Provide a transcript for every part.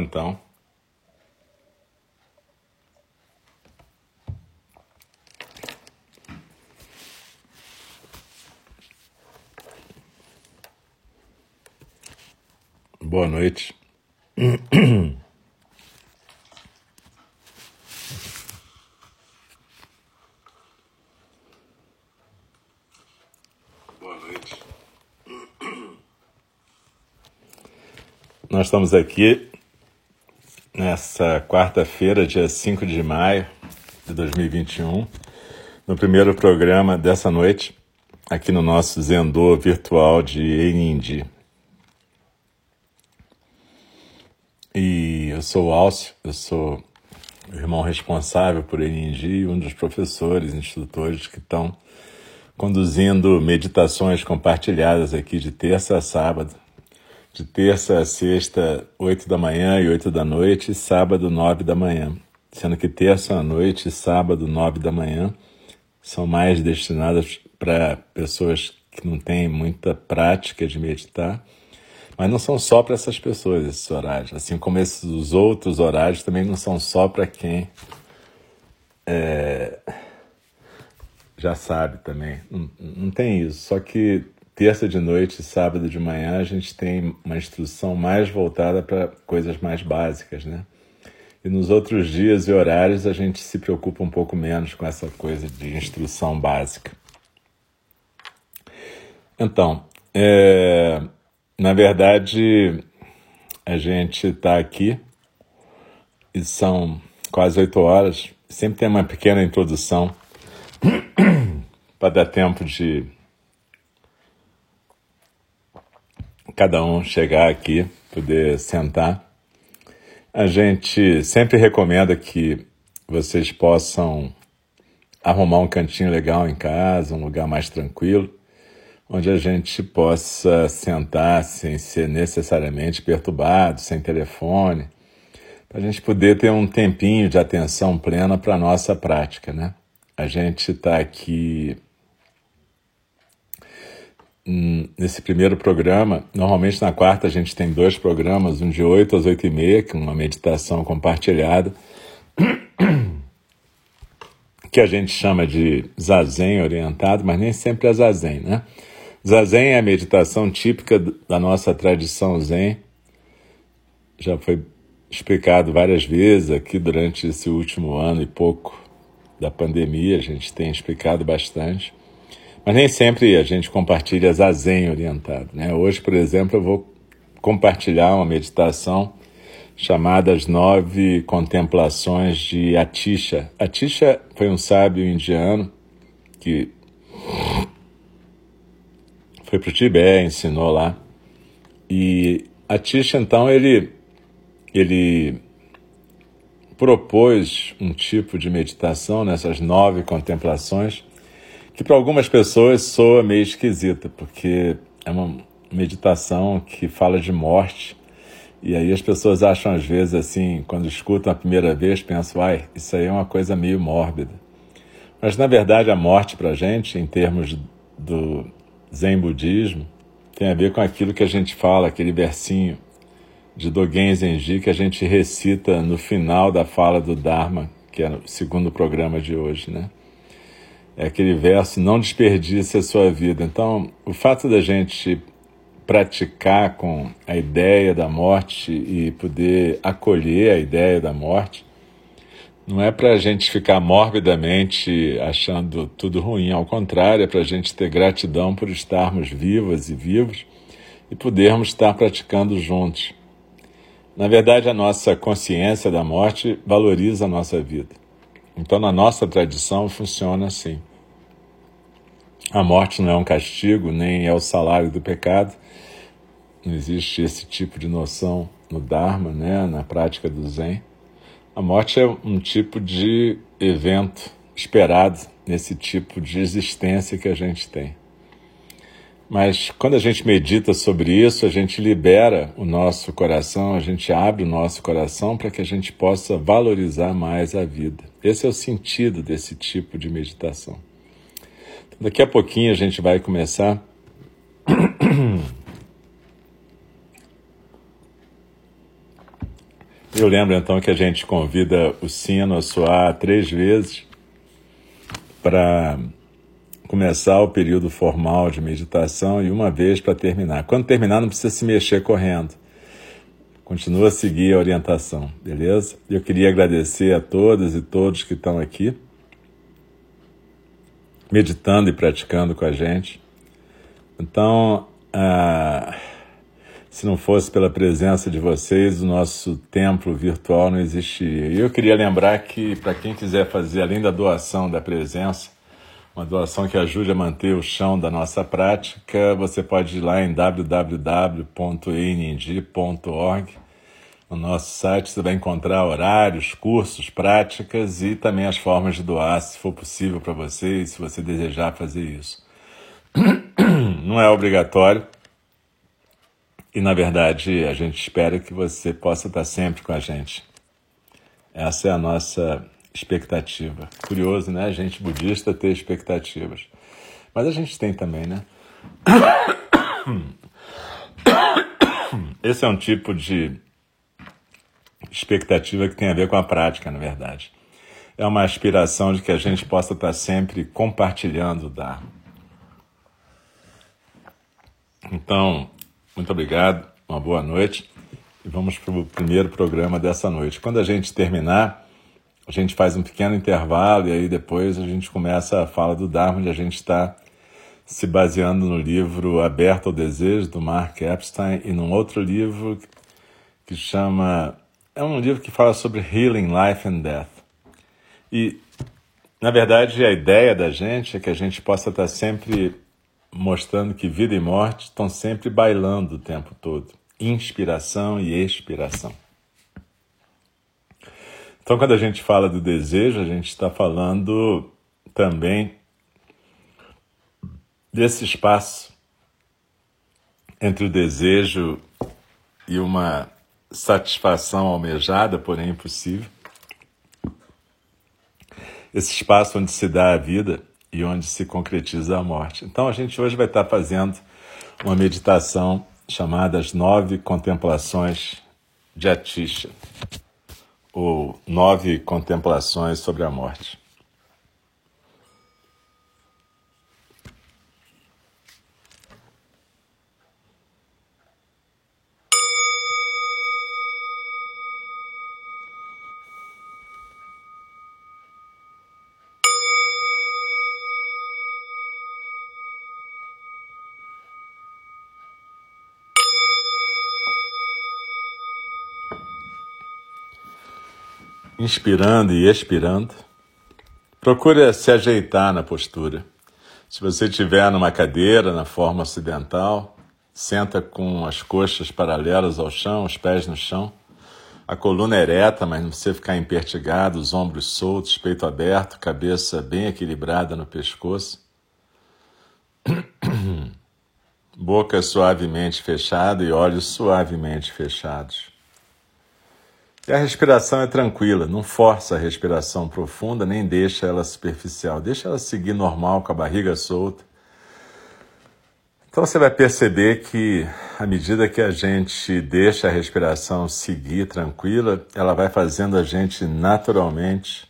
Então. Boa noite. Boa noite. Nós estamos aqui nessa quarta-feira, dia 5 de maio de 2021, no primeiro programa dessa noite, aqui no nosso Zendô virtual de Enindi. E eu sou o Alcio, eu sou o irmão responsável por Enindi e um dos professores, instrutores que estão conduzindo meditações compartilhadas aqui de terça a sábado, de terça a sexta, oito da manhã e oito da noite, e sábado, nove da manhã. Sendo que terça à noite e sábado, nove da manhã, são mais destinadas para pessoas que não têm muita prática de meditar. Mas não são só para essas pessoas esses horários, assim como esses os outros horários também não são só para quem é, já sabe também. Não, não tem isso. Só que terça de noite e sábado de manhã a gente tem uma instrução mais voltada para coisas mais básicas, né? E nos outros dias e horários a gente se preocupa um pouco menos com essa coisa de instrução básica. Então, é, na verdade, a gente está aqui e são quase oito horas. Sempre tem uma pequena introdução para dar tempo de cada um chegar aqui, poder sentar. A gente sempre recomenda que vocês possam arrumar um cantinho legal em casa, um lugar mais tranquilo, onde a gente possa sentar sem ser necessariamente perturbado, sem telefone, para a gente poder ter um tempinho de atenção plena para a nossa prática, né? A gente está aqui nesse primeiro programa, normalmente na quarta a gente tem dois programas, um de 8 às 8 e meia, que é uma meditação compartilhada, que a gente chama de zazen orientado, mas nem sempre é zazen, né? Zazen é a meditação típica da nossa tradição zen, já foi explicado várias vezes aqui durante esse último ano e pouco da pandemia, a gente tem explicado bastante. Mas nem sempre a gente compartilha zazen orientado. Né? Hoje, por exemplo, eu vou compartilhar uma meditação chamada As Nove Contemplações de Atisha. Atisha foi um sábio indiano que foi para o Tibete, ensinou lá. E Atisha, então, ele, ele propôs um tipo de meditação nessas nove contemplações que para algumas pessoas soa meio esquisita, porque é uma meditação que fala de morte. E aí as pessoas acham às vezes assim, quando escutam a primeira vez, pensam, ai, isso aí é uma coisa meio mórbida. Mas na verdade a morte para a gente, em termos do Zen budismo, tem a ver com aquilo que a gente fala, aquele versinho de Dogen Zenji que a gente recita no final da fala do Dharma, que é o segundo programa de hoje, né? É aquele verso: não desperdice a sua vida. Então, o fato da gente praticar com a ideia da morte e poder acolher a ideia da morte, não é para a gente ficar morbidamente achando tudo ruim, ao contrário, é para a gente ter gratidão por estarmos vivas e vivos e podermos estar praticando juntos. Na verdade, a nossa consciência da morte valoriza a nossa vida. Então, na nossa tradição, funciona assim. A morte não é um castigo, nem é o salário do pecado. Não existe esse tipo de noção no Dharma, né, na prática do Zen. A morte é um tipo de evento esperado nesse tipo de existência que a gente tem. Mas quando a gente medita sobre isso, a gente libera o nosso coração, a gente abre o nosso coração para que a gente possa valorizar mais a vida. Esse é o sentido desse tipo de meditação. Daqui a pouquinho a gente vai começar. Eu lembro então que a gente convida o sino a soar três vezes para começar o período formal de meditação e uma vez para terminar. Quando terminar, não precisa se mexer correndo. Continua a seguir a orientação, beleza? Eu queria agradecer a todas e todos que estão aqui, meditando e praticando com a gente. Então, ah, se não fosse pela presença de vocês, o nosso templo virtual não existiria. E eu queria lembrar que, para quem quiser fazer, além da doação da presença, uma doação que ajude a manter o chão da nossa prática, você pode ir lá em www.ening.org. No nosso site você vai encontrar horários, cursos, práticas e também as formas de doar, se for possível para você e se você desejar fazer isso. Não é obrigatório e, na verdade, a gente espera que você possa estar sempre com a gente. Essa é a nossa expectativa. Curioso, né? A gente budista ter expectativas. Mas a gente tem também, né? Esse é um tipo de expectativa que tem a ver com a prática, na verdade. É uma aspiração de que a gente possa estar sempre compartilhando o Dharma. Então, muito obrigado, uma boa noite e vamos para o primeiro programa dessa noite. Quando a gente terminar, a gente faz um pequeno intervalo e aí depois a gente começa a fala do Dharma, onde a gente está se baseando no livro Aberto ao Desejo, do Mark Epstein, e num outro livro que chama. É um livro que fala sobre Healing Life and Death. E, na verdade, a ideia da gente é que a gente possa estar sempre mostrando que vida e morte estão sempre bailando o tempo todo inspiração e expiração. Então, quando a gente fala do desejo, a gente está falando também desse espaço entre o desejo e uma satisfação almejada, porém impossível. Esse espaço onde se dá a vida e onde se concretiza a morte. Então, a gente hoje vai estar fazendo uma meditação chamada As Nove Contemplações de Atisha ou Nove Contemplações sobre a Morte. Inspirando e expirando. Procure se ajeitar na postura. Se você estiver numa cadeira na forma ocidental, senta com as coxas paralelas ao chão, os pés no chão, a coluna ereta, mas não precisa ficar impertigado, os ombros soltos, peito aberto, cabeça bem equilibrada no pescoço. Boca suavemente fechada e olhos suavemente fechados. E a respiração é tranquila, não força a respiração profunda, nem deixa ela superficial, deixa ela seguir normal, com a barriga solta. Então você vai perceber que, à medida que a gente deixa a respiração seguir tranquila, ela vai fazendo a gente naturalmente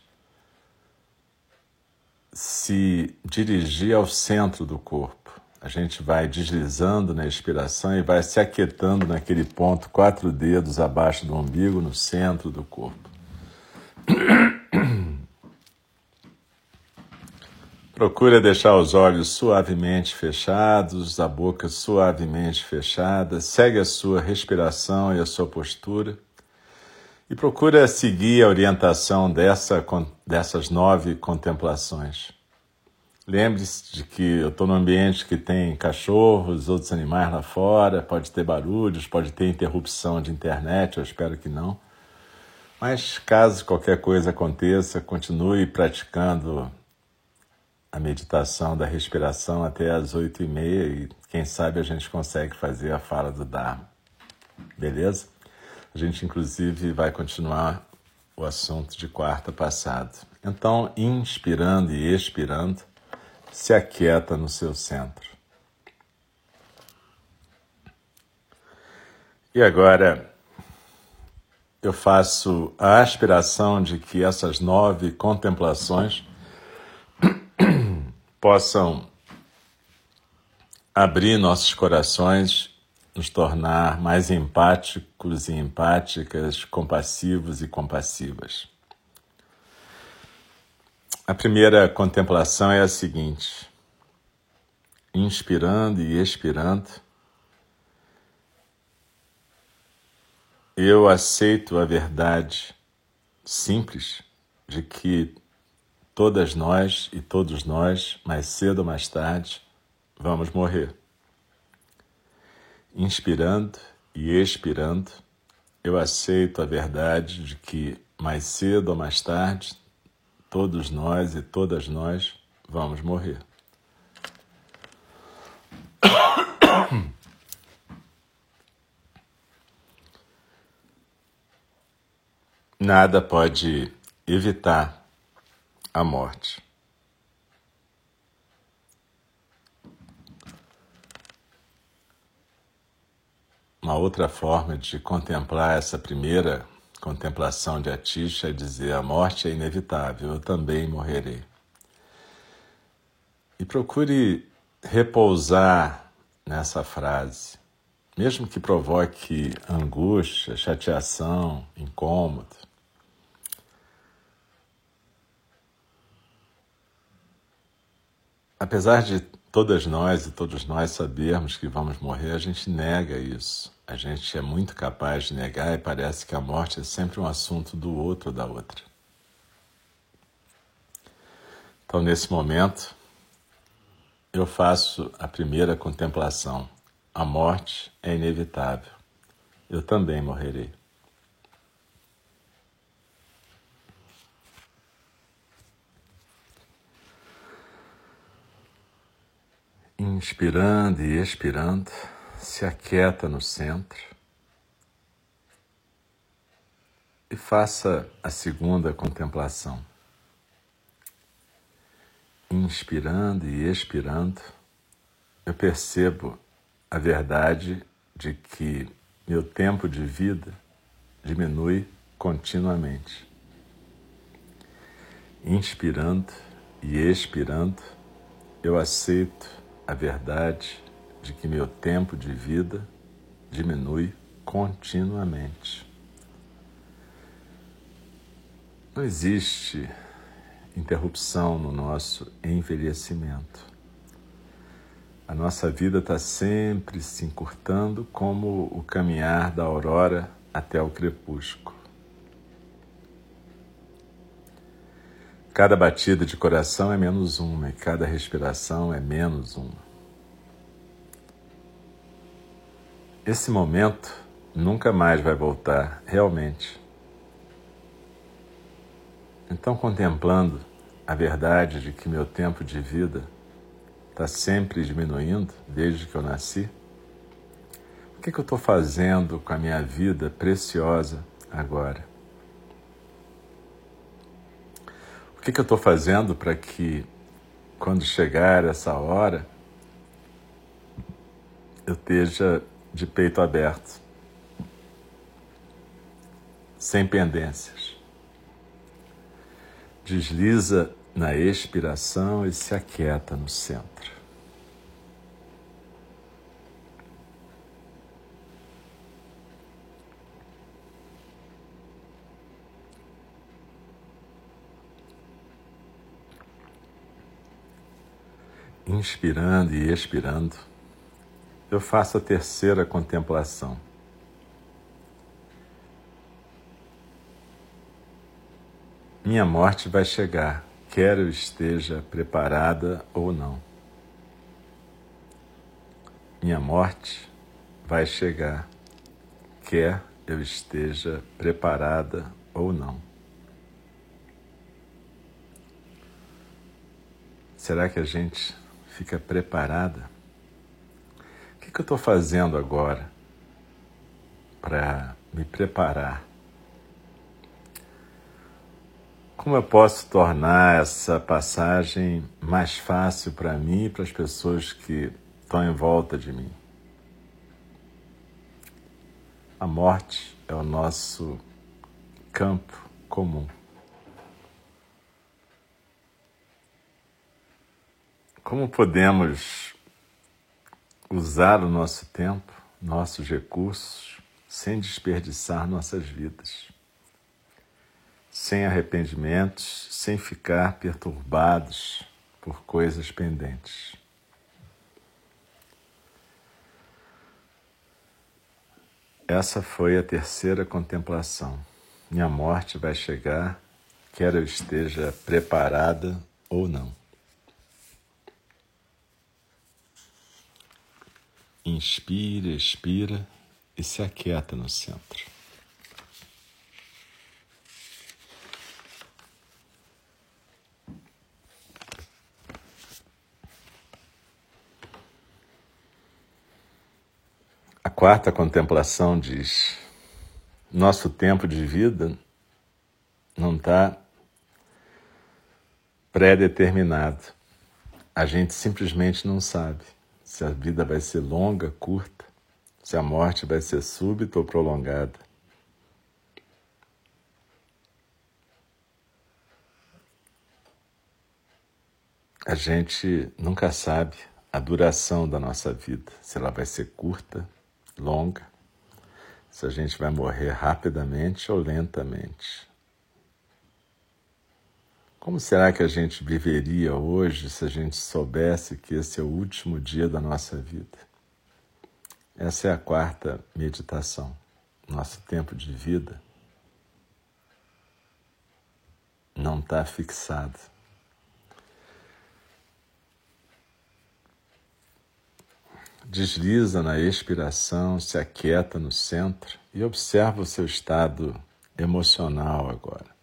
se dirigir ao centro do corpo. A gente vai deslizando na expiração e vai se aquietando naquele ponto, quatro dedos abaixo do umbigo, no centro do corpo. Procura deixar os olhos suavemente fechados, a boca suavemente fechada, segue a sua respiração e a sua postura e procura seguir a orientação dessa, dessas nove contemplações. Lembre-se de que eu estou num ambiente que tem cachorros, outros animais lá fora, pode ter barulhos, pode ter interrupção de internet, eu espero que não. Mas caso qualquer coisa aconteça, continue praticando a meditação da respiração até as oito e meia e quem sabe a gente consegue fazer a fala do Dharma. Beleza? A gente inclusive vai continuar o assunto de quarta passado. Então, inspirando e expirando, se aquieta no seu centro. E agora, eu faço a aspiração de que essas nove contemplações possam abrir nossos corações, nos tornar mais empáticos e empáticas, compassivos e compassivas. A primeira contemplação é a seguinte: inspirando e expirando, eu aceito a verdade simples de que todas nós e todos nós, mais cedo ou mais tarde, vamos morrer. Inspirando e expirando, eu aceito a verdade de que mais cedo ou mais tarde, todos nós e todas nós vamos morrer. Nada pode evitar a morte. Uma outra forma de contemplar essa primeira contemplação de Atisha dizer: a morte é inevitável, eu também morrerei. E procure repousar nessa frase, mesmo que provoque angústia, chateação, incômodo. Apesar de todas nós e todos nós sabermos que vamos morrer, a gente nega isso. A gente é muito capaz de negar e parece que a morte é sempre um assunto do outro ou da outra. Então, nesse momento, eu faço a primeira contemplação. A morte é inevitável. Eu também morrerei. Inspirando e expirando, se aquieta no centro e faça a segunda contemplação. Inspirando e expirando, eu percebo a verdade de que meu tempo de vida diminui continuamente. Inspirando e expirando, eu aceito a verdade de que meu tempo de vida diminui continuamente. Não existe interrupção no nosso envelhecimento. A nossa vida está sempre se encurtando como o caminhar da aurora até o crepúsculo. Cada batida de coração é menos uma e cada respiração é menos uma. Esse momento nunca mais vai voltar, realmente. Então, contemplando a verdade de que meu tempo de vida está sempre diminuindo desde que eu nasci, o que, que eu estou fazendo com a minha vida preciosa agora? O que, que eu estou fazendo para que, quando chegar essa hora, eu esteja de peito aberto, sem pendências? Desliza na expiração e se aquieta no centro. inspirando e expirando, eu faço a terceira contemplação. Minha morte vai chegar, quer eu esteja preparada ou não. Minha morte vai chegar, quer eu esteja preparada ou não. Será que a gente fica preparada. Que, que eu estou fazendo agora para me preparar? Como eu posso tornar essa passagem mais fácil para mim e para as pessoas que estão em volta de mim? A morte é o nosso campo comum. Como podemos usar o nosso tempo, nossos recursos, sem desperdiçar nossas vidas, sem arrependimentos, sem ficar perturbados por coisas pendentes. Essa foi a terceira contemplação. Minha morte vai chegar, quer eu esteja preparada ou não. Inspira, expira e se aquieta no centro. A quarta contemplação diz: nosso tempo de vida não está pré-determinado. A gente simplesmente não sabe se a vida vai ser longa, curta, se a morte vai ser súbita ou prolongada. A gente nunca sabe a duração da nossa vida, se ela vai ser curta, longa, se a gente vai morrer rapidamente ou lentamente. Como será que a gente viveria hoje se a gente soubesse que esse é o último dia da nossa vida? Essa é a quarta meditação. Nosso tempo de vida não está fixado. Desliza na expiração, se aquieta no centro e observa o seu estado emocional agora.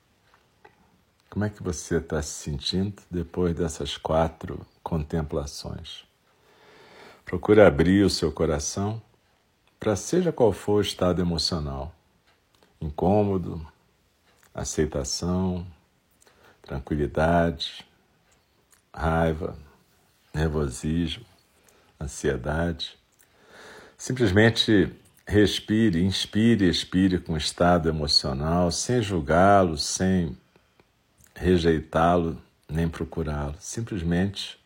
Como é que você está se sentindo depois dessas quatro contemplações? Procure abrir o seu coração para seja qual for o estado emocional, incômodo, aceitação, tranquilidade, raiva, nervosismo, ansiedade. Simplesmente respire, inspire expire com estado emocional, sem julgá-lo, sem rejeitá-lo nem procurá-lo. Simplesmente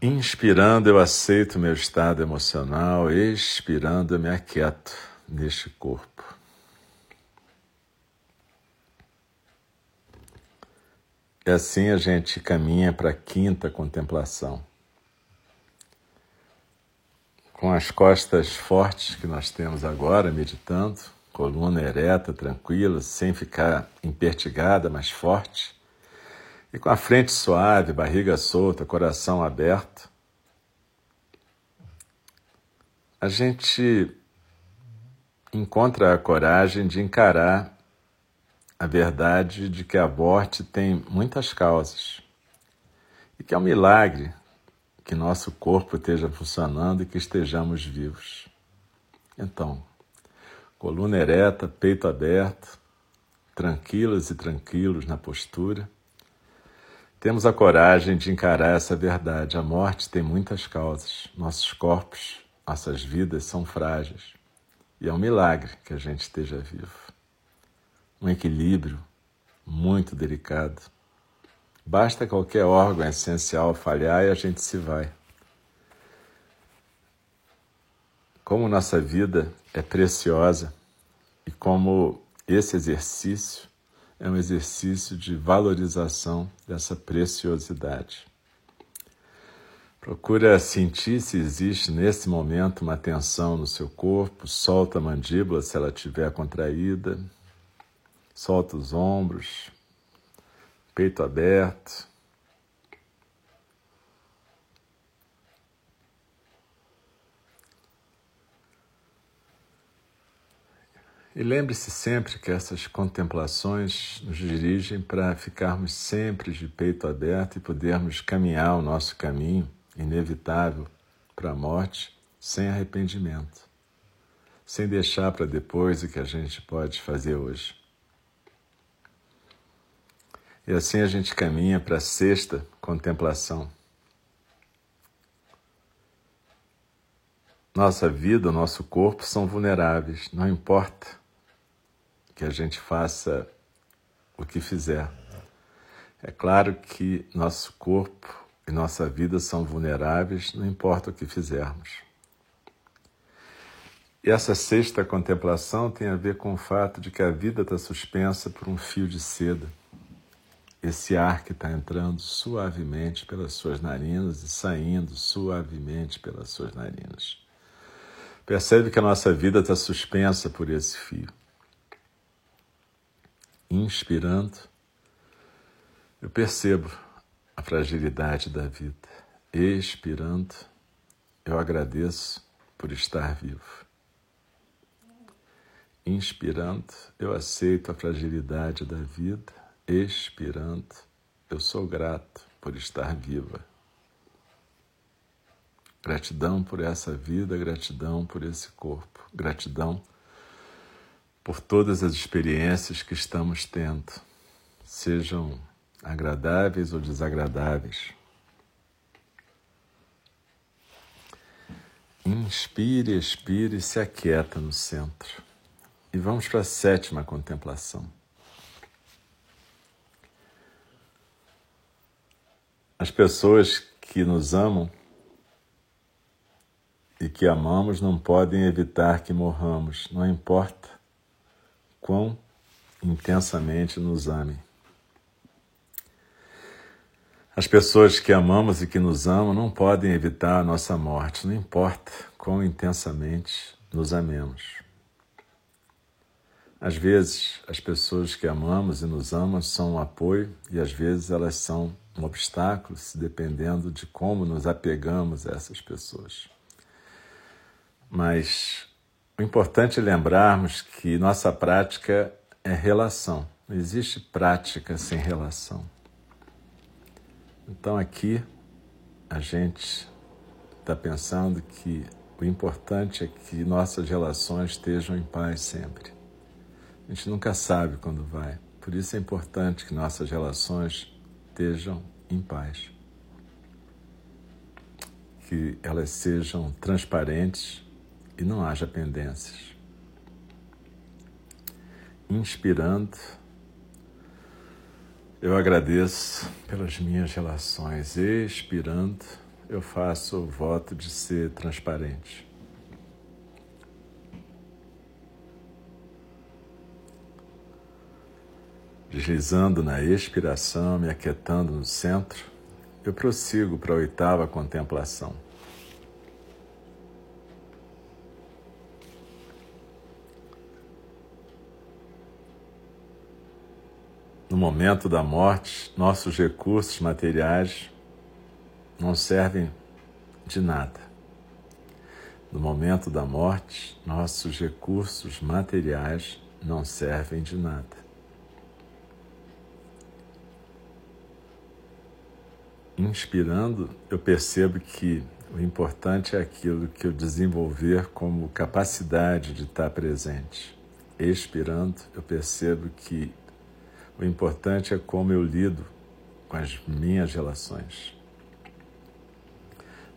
inspirando eu aceito meu estado emocional, expirando eu me aquieto neste corpo. E assim a gente caminha para a quinta contemplação. Com as costas fortes que nós temos agora, meditando, coluna ereta, tranquila, sem ficar impertigada, mas forte, e com a frente suave, barriga solta, coração aberto, a gente encontra a coragem de encarar a verdade de que a morte tem muitas causas e que é um milagre que nosso corpo esteja funcionando e que estejamos vivos. Então, coluna ereta, peito aberto, tranquilas e tranquilos na postura. Temos a coragem de encarar essa verdade. A morte tem muitas causas. Nossos corpos, nossas vidas são frágeis. E é um milagre que a gente esteja vivo. Um equilíbrio muito delicado. Basta qualquer órgão essencial falhar e a gente se vai. Como nossa vida é preciosa e como esse exercício é um exercício de valorização dessa preciosidade. Procura sentir se existe nesse momento uma tensão no seu corpo, solta a mandíbula se ela estiver contraída, solta os ombros, peito aberto, E lembre-se sempre que essas contemplações nos dirigem para ficarmos sempre de peito aberto e podermos caminhar o nosso caminho inevitável para a morte sem arrependimento, sem deixar para depois o que a gente pode fazer hoje. E assim a gente caminha para a sexta contemplação. Nossa vida, nosso corpo são vulneráveis, não importa que a gente faça o que fizer. É claro que nosso corpo e nossa vida são vulneráveis, não importa o que fizermos. E essa sexta contemplação tem a ver com o fato de que a vida está suspensa por um fio de seda. Esse ar que está entrando suavemente pelas suas narinas e saindo suavemente pelas suas narinas. Percebe que a nossa vida está suspensa por esse fio. Inspirando, eu percebo a fragilidade da vida. Expirando, eu agradeço por estar vivo. Inspirando, eu aceito a fragilidade da vida. Expirando, eu sou grato por estar viva. Gratidão por essa vida, gratidão por esse corpo, gratidão por todas as experiências que estamos tendo, sejam agradáveis ou desagradáveis. Inspire, expire e se aquieta no centro. E vamos para a sétima contemplação. As pessoas que nos amam e que amamos não podem evitar que morramos, não importa quão intensamente nos amem. As pessoas que amamos e que nos amam não podem evitar a nossa morte, não importa quão intensamente nos amemos. Às vezes, as pessoas que amamos e nos amam são um apoio e às vezes elas são um obstáculo, dependendo de como nos apegamos a essas pessoas. Mas o importante é lembrarmos que nossa prática é relação. Não existe prática sem relação. Então aqui a gente está pensando que o importante é que nossas relações estejam em paz sempre. A gente nunca sabe quando vai. Por isso é importante que nossas relações estejam em paz. Que elas sejam transparentes e não haja pendências. Inspirando, eu agradeço pelas minhas relações. Expirando, eu faço o voto de ser transparente. Deslizando na expiração, me aquietando no centro, eu prossigo para a oitava contemplação. Momento da morte, nossos recursos materiais não servem de nada. No momento da morte, nossos recursos materiais não servem de nada. inspirando, eu percebo que o importante é aquilo que eu desenvolver como capacidade de estar presente. Expirando, eu percebo que o importante é como eu lido com as minhas relações.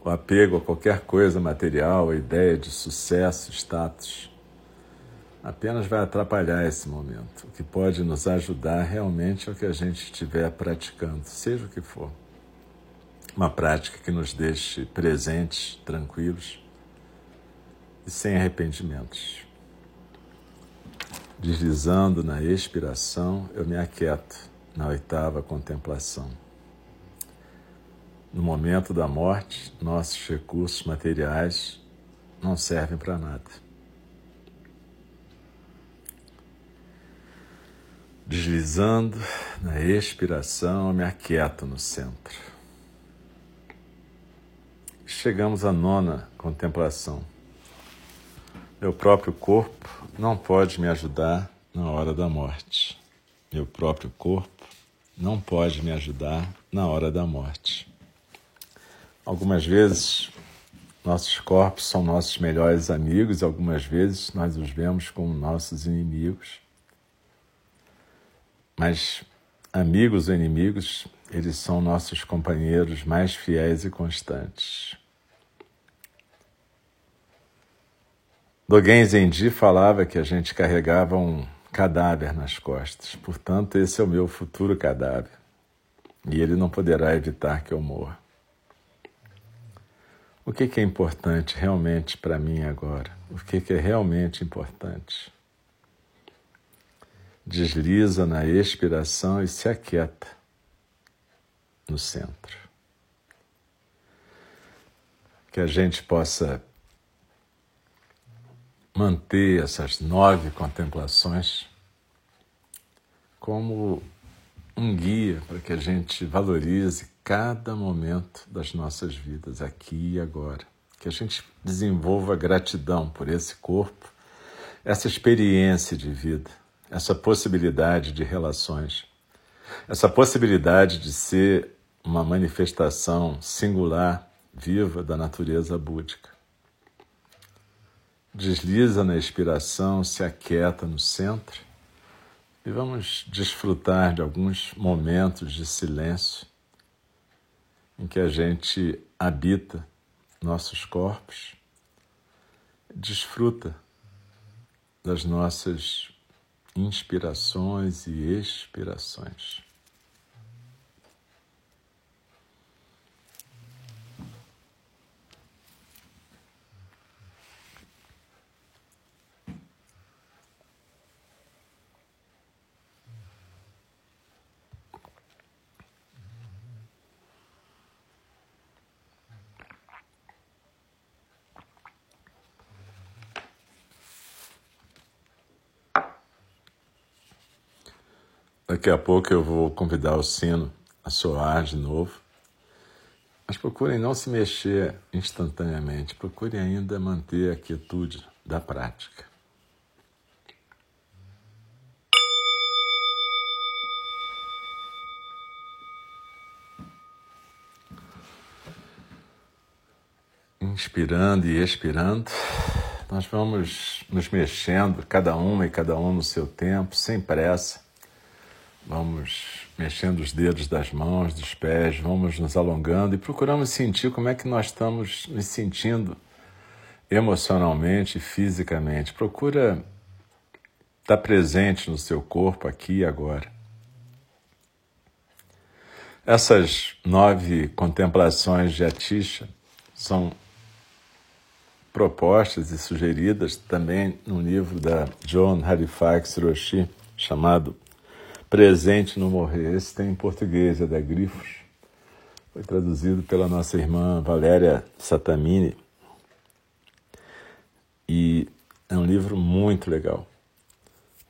O apego a qualquer coisa material, a ideia de sucesso, status, apenas vai atrapalhar esse momento. O que pode nos ajudar realmente é o que a gente estiver praticando, seja o que for uma prática que nos deixe presentes, tranquilos e sem arrependimentos. Deslizando na expiração, eu me aquieto na oitava contemplação. No momento da morte, nossos recursos materiais não servem para nada. Deslizando na expiração, eu me aquieto no centro chegamos à nona contemplação. Meu próprio corpo não pode me ajudar na hora da morte. Meu próprio corpo não pode me ajudar na hora da morte. Algumas vezes nossos corpos são nossos melhores amigos algumas vezes nós os vemos como nossos inimigos. Mas amigos ou inimigos, eles são nossos companheiros mais fiéis e constantes. Dogen Zenji falava que a gente carregava um cadáver nas costas. Portanto, esse é o meu futuro cadáver. E ele não poderá evitar que eu morra. O que, que é importante realmente para mim agora? O que, que é realmente importante? Desliza na expiração e se aquieta no centro. Que a gente possa manter essas nove contemplações como um guia para que a gente valorize cada momento das nossas vidas, aqui e agora. Que a gente desenvolva gratidão por esse corpo, essa experiência de vida, essa possibilidade de relações, essa possibilidade de ser uma manifestação singular, viva da natureza búdica. Desliza na expiração, se aquieta no centro e vamos desfrutar de alguns momentos de silêncio em que a gente habita nossos corpos, desfruta das nossas inspirações e expirações. Daqui a pouco eu vou convidar o sino a soar de novo. Mas procurem não se mexer instantaneamente, procurem ainda manter a quietude da prática. Inspirando e expirando, nós vamos nos mexendo, cada uma e cada um no seu tempo, sem pressa Vamos mexendo os dedos das mãos, dos pés, vamos nos alongando e procuramos sentir como é que nós estamos nos sentindo emocionalmente e fisicamente. Procura estar presente no seu corpo aqui e agora. Essas nove contemplações de Atisha são propostas e sugeridas também no livro da John Halifax Roshi, chamado Presente no Morrer. Esse tem em português, é da Grifos. Foi traduzido pela nossa irmã Valéria Satamini. E é um livro muito legal,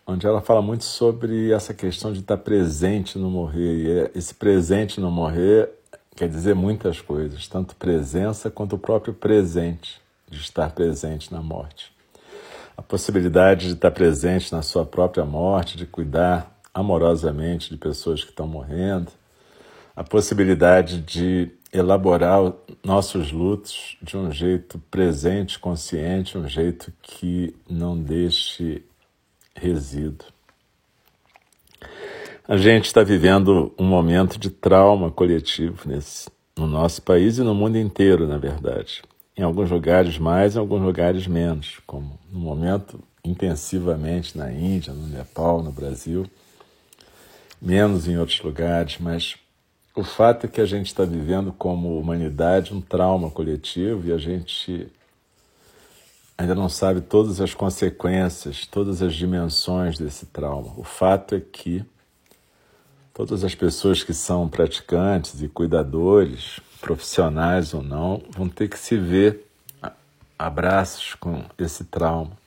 onde ela fala muito sobre essa questão de estar presente no morrer. E é, esse presente no morrer quer dizer muitas coisas, tanto presença quanto o próprio presente, de estar presente na morte. A possibilidade de estar presente na sua própria morte, de cuidar amorosamente de pessoas que estão morrendo, a possibilidade de elaborar nossos lutos de um jeito presente, consciente, um jeito que não deixe resíduo. A gente está vivendo um momento de trauma coletivo nesse, no nosso país e no mundo inteiro, na verdade. Em alguns lugares mais, em alguns lugares menos, como no momento intensivamente na Índia, no Nepal, no Brasil menos em outros lugares, mas o fato é que a gente está vivendo como humanidade um trauma coletivo e a gente ainda não sabe todas as consequências, todas as dimensões desse trauma. O fato é que todas as pessoas que são praticantes e cuidadores, profissionais ou não, vão ter que se ver abraços com esse trauma.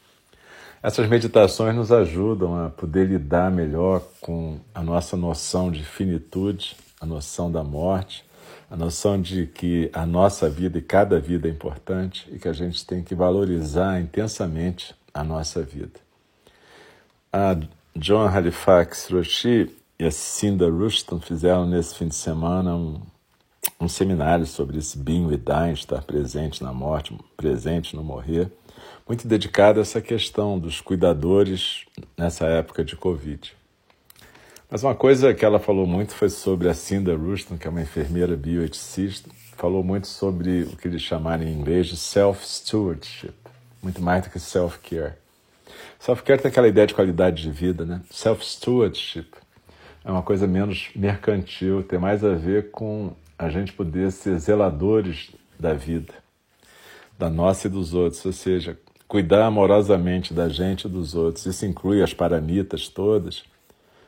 Essas meditações nos ajudam a poder lidar melhor com a nossa noção de finitude, a noção da morte, a noção de que a nossa vida e cada vida é importante e que a gente tem que valorizar intensamente a nossa vida. A John Halifax Roshi e a Cinda Rushton fizeram nesse fim de semana um, um seminário sobre esse being with dying, estar presente na morte, presente no morrer muito dedicado a essa questão dos cuidadores nessa época de Covid. Mas uma coisa que ela falou muito foi sobre a Cinda Ruston, que é uma enfermeira bioeticista, falou muito sobre o que eles chamaram em inglês de self-stewardship, muito mais do que self-care. Self-care tem aquela ideia de qualidade de vida, né? Self-stewardship é uma coisa menos mercantil, tem mais a ver com a gente poder ser zeladores da vida, da nossa e dos outros, ou seja, cuidar amorosamente da gente e dos outros. Isso inclui as paramitas todas,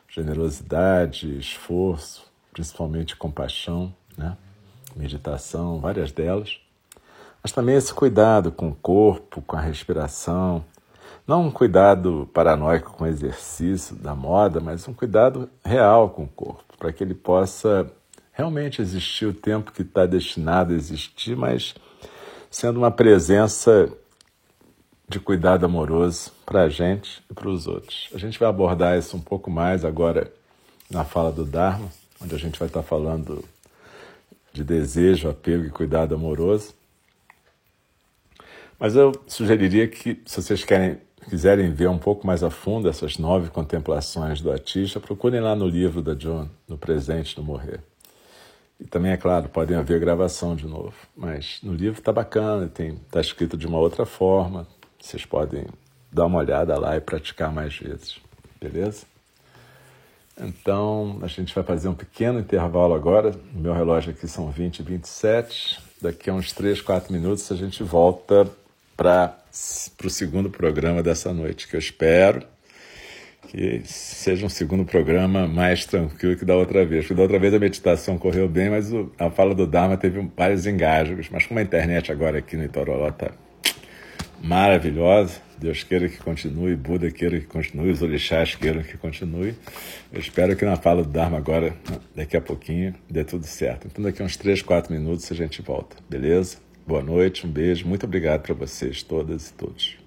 generosidade, esforço, principalmente compaixão, né? meditação, várias delas. Mas também esse cuidado com o corpo, com a respiração, não um cuidado paranoico com o exercício da moda, mas um cuidado real com o corpo, para que ele possa realmente existir o tempo que está destinado a existir, mas sendo uma presença de cuidado amoroso para a gente e para os outros. A gente vai abordar isso um pouco mais agora na fala do Dharma, onde a gente vai estar falando de desejo, apego e cuidado amoroso. Mas eu sugeriria que, se vocês querem quiserem ver um pouco mais a fundo essas nove contemplações do artista, procurem lá no livro da John, No Presente, no Morrer. E também, é claro, podem haver gravação de novo, mas no livro está bacana, está escrito de uma outra forma, vocês podem dar uma olhada lá e praticar mais vezes, beleza? Então, a gente vai fazer um pequeno intervalo agora. Meu relógio aqui são 20 e 27. Daqui a uns 3, 4 minutos a gente volta para o segundo programa dessa noite, que eu espero que seja um segundo programa mais tranquilo que da outra vez. Porque da outra vez a meditação correu bem, mas o, a fala do Dharma teve vários engasgos. Mas como a internet agora aqui no Itororó está maravilhosa, Deus queira que continue, Buda queira que continue, os orixás queiram que continue. Eu espero que na fala do Dharma agora, daqui a pouquinho, dê tudo certo. Então daqui a uns 3, 4 minutos a gente volta, beleza? Boa noite, um beijo, muito obrigado para vocês todas e todos.